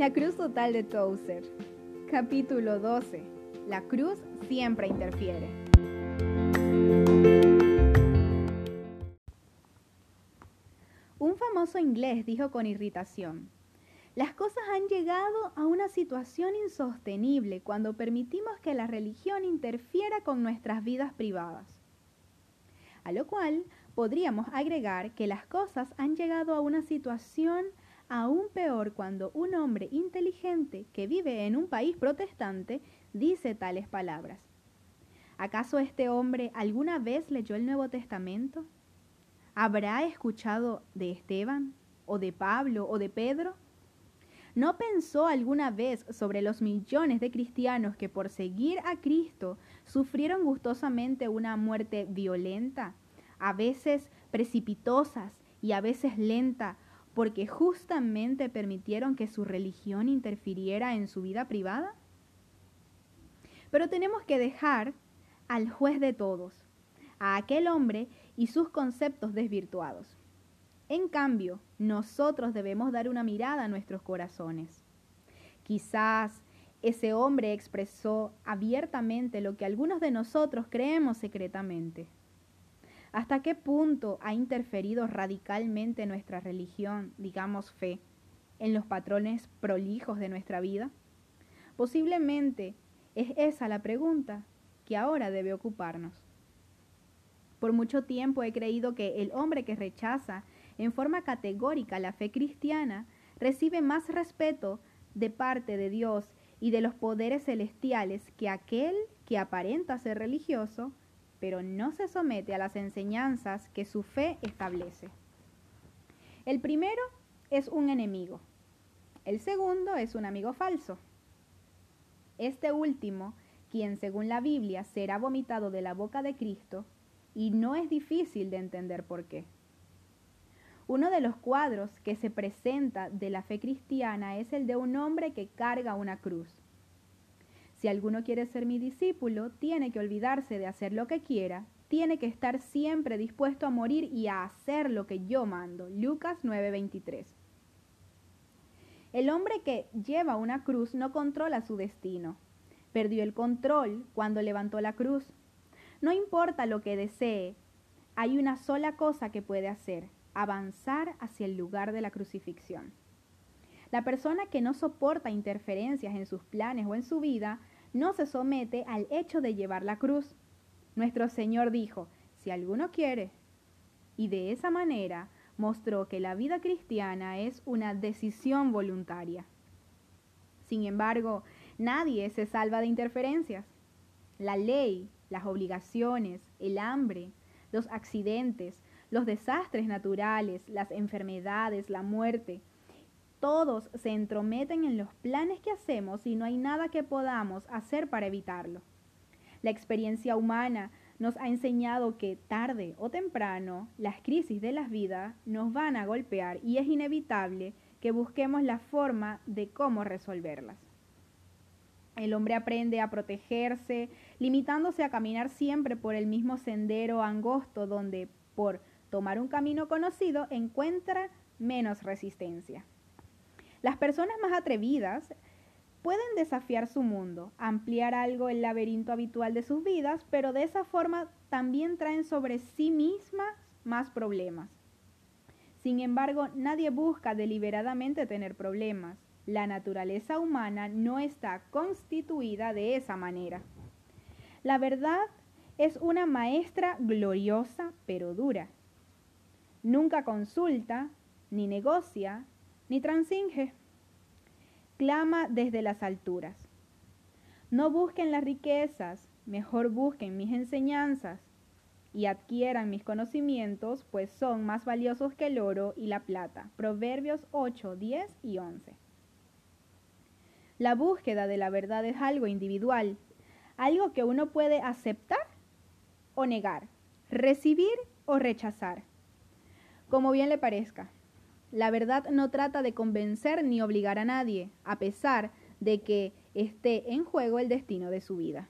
La cruz total de Tozer. Capítulo 12. La cruz siempre interfiere. Un famoso inglés dijo con irritación, las cosas han llegado a una situación insostenible cuando permitimos que la religión interfiera con nuestras vidas privadas. A lo cual podríamos agregar que las cosas han llegado a una situación aún peor cuando un hombre inteligente que vive en un país protestante dice tales palabras. ¿Acaso este hombre alguna vez leyó el Nuevo Testamento? ¿Habrá escuchado de Esteban o de Pablo o de Pedro? ¿No pensó alguna vez sobre los millones de cristianos que por seguir a Cristo sufrieron gustosamente una muerte violenta, a veces precipitosas y a veces lenta, porque justamente permitieron que su religión interfiriera en su vida privada? Pero tenemos que dejar al juez de todos, a aquel hombre y sus conceptos desvirtuados. En cambio, nosotros debemos dar una mirada a nuestros corazones. Quizás ese hombre expresó abiertamente lo que algunos de nosotros creemos secretamente. ¿Hasta qué punto ha interferido radicalmente nuestra religión, digamos fe, en los patrones prolijos de nuestra vida? Posiblemente es esa la pregunta que ahora debe ocuparnos. Por mucho tiempo he creído que el hombre que rechaza en forma categórica la fe cristiana, recibe más respeto de parte de Dios y de los poderes celestiales que aquel que aparenta ser religioso, pero no se somete a las enseñanzas que su fe establece. El primero es un enemigo. El segundo es un amigo falso. Este último, quien según la Biblia será vomitado de la boca de Cristo, y no es difícil de entender por qué. Uno de los cuadros que se presenta de la fe cristiana es el de un hombre que carga una cruz. Si alguno quiere ser mi discípulo, tiene que olvidarse de hacer lo que quiera, tiene que estar siempre dispuesto a morir y a hacer lo que yo mando. Lucas 9:23. El hombre que lleva una cruz no controla su destino. Perdió el control cuando levantó la cruz. No importa lo que desee, hay una sola cosa que puede hacer, avanzar hacia el lugar de la crucifixión. La persona que no soporta interferencias en sus planes o en su vida no se somete al hecho de llevar la cruz. Nuestro Señor dijo, si alguno quiere, y de esa manera mostró que la vida cristiana es una decisión voluntaria. Sin embargo, nadie se salva de interferencias. La ley, las obligaciones, el hambre, los accidentes, los desastres naturales, las enfermedades, la muerte. Todos se entrometen en los planes que hacemos y no hay nada que podamos hacer para evitarlo. La experiencia humana nos ha enseñado que tarde o temprano las crisis de las vidas nos van a golpear y es inevitable que busquemos la forma de cómo resolverlas. El hombre aprende a protegerse, limitándose a caminar siempre por el mismo sendero angosto donde, por tomar un camino conocido encuentra menos resistencia. Las personas más atrevidas pueden desafiar su mundo, ampliar algo el laberinto habitual de sus vidas, pero de esa forma también traen sobre sí mismas más problemas. Sin embargo, nadie busca deliberadamente tener problemas. La naturaleza humana no está constituida de esa manera. La verdad es una maestra gloriosa pero dura Nunca consulta, ni negocia, ni transinge. Clama desde las alturas. No busquen las riquezas, mejor busquen mis enseñanzas y adquieran mis conocimientos, pues son más valiosos que el oro y la plata. Proverbios 8, 10 y 11. La búsqueda de la verdad es algo individual, algo que uno puede aceptar o negar, recibir o rechazar como bien le parezca. La verdad no trata de convencer ni obligar a nadie, a pesar de que esté en juego el destino de su vida.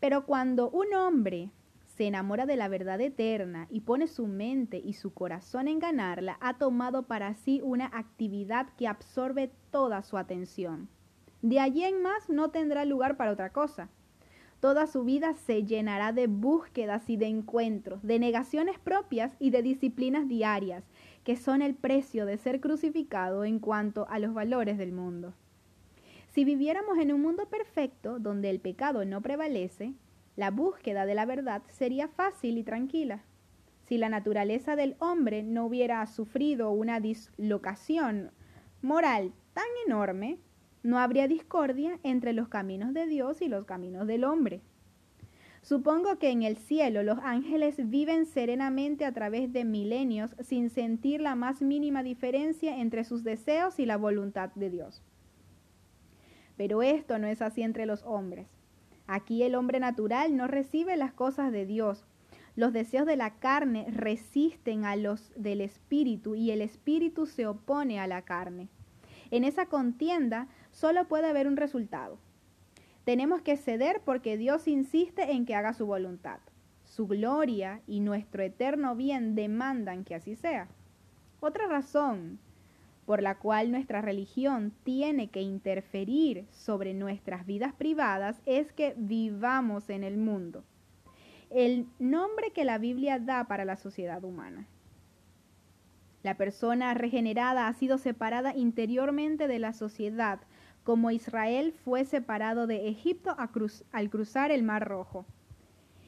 Pero cuando un hombre se enamora de la verdad eterna y pone su mente y su corazón en ganarla, ha tomado para sí una actividad que absorbe toda su atención. De allí en más no tendrá lugar para otra cosa. Toda su vida se llenará de búsquedas y de encuentros, de negaciones propias y de disciplinas diarias, que son el precio de ser crucificado en cuanto a los valores del mundo. Si viviéramos en un mundo perfecto donde el pecado no prevalece, la búsqueda de la verdad sería fácil y tranquila. Si la naturaleza del hombre no hubiera sufrido una dislocación moral tan enorme, no habría discordia entre los caminos de Dios y los caminos del hombre. Supongo que en el cielo los ángeles viven serenamente a través de milenios sin sentir la más mínima diferencia entre sus deseos y la voluntad de Dios. Pero esto no es así entre los hombres. Aquí el hombre natural no recibe las cosas de Dios. Los deseos de la carne resisten a los del espíritu y el espíritu se opone a la carne. En esa contienda solo puede haber un resultado. Tenemos que ceder porque Dios insiste en que haga su voluntad. Su gloria y nuestro eterno bien demandan que así sea. Otra razón por la cual nuestra religión tiene que interferir sobre nuestras vidas privadas es que vivamos en el mundo. El nombre que la Biblia da para la sociedad humana. La persona regenerada ha sido separada interiormente de la sociedad, como Israel fue separado de Egipto al cruzar el Mar Rojo.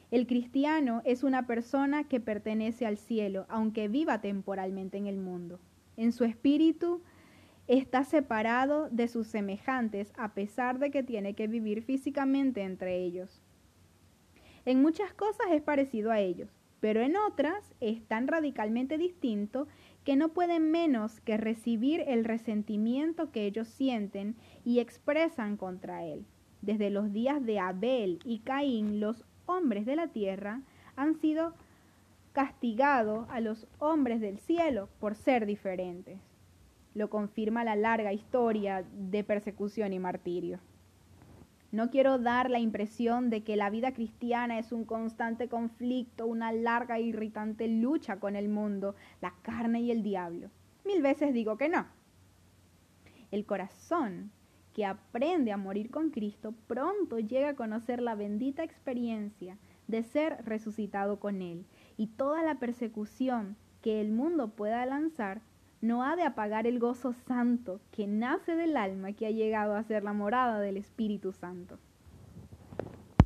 El cristiano es una persona que pertenece al cielo, aunque viva temporalmente en el mundo. En su espíritu está separado de sus semejantes a pesar de que tiene que vivir físicamente entre ellos. En muchas cosas es parecido a ellos, pero en otras es tan radicalmente distinto que no pueden menos que recibir el resentimiento que ellos sienten y expresan contra él. Desde los días de Abel y Caín, los hombres de la tierra han sido castigado a los hombres del cielo por ser diferentes. Lo confirma la larga historia de persecución y martirio. No quiero dar la impresión de que la vida cristiana es un constante conflicto, una larga e irritante lucha con el mundo, la carne y el diablo. Mil veces digo que no. El corazón que aprende a morir con Cristo pronto llega a conocer la bendita experiencia de ser resucitado con Él y toda la persecución que el mundo pueda lanzar no ha de apagar el gozo santo que nace del alma que ha llegado a ser la morada del Espíritu Santo.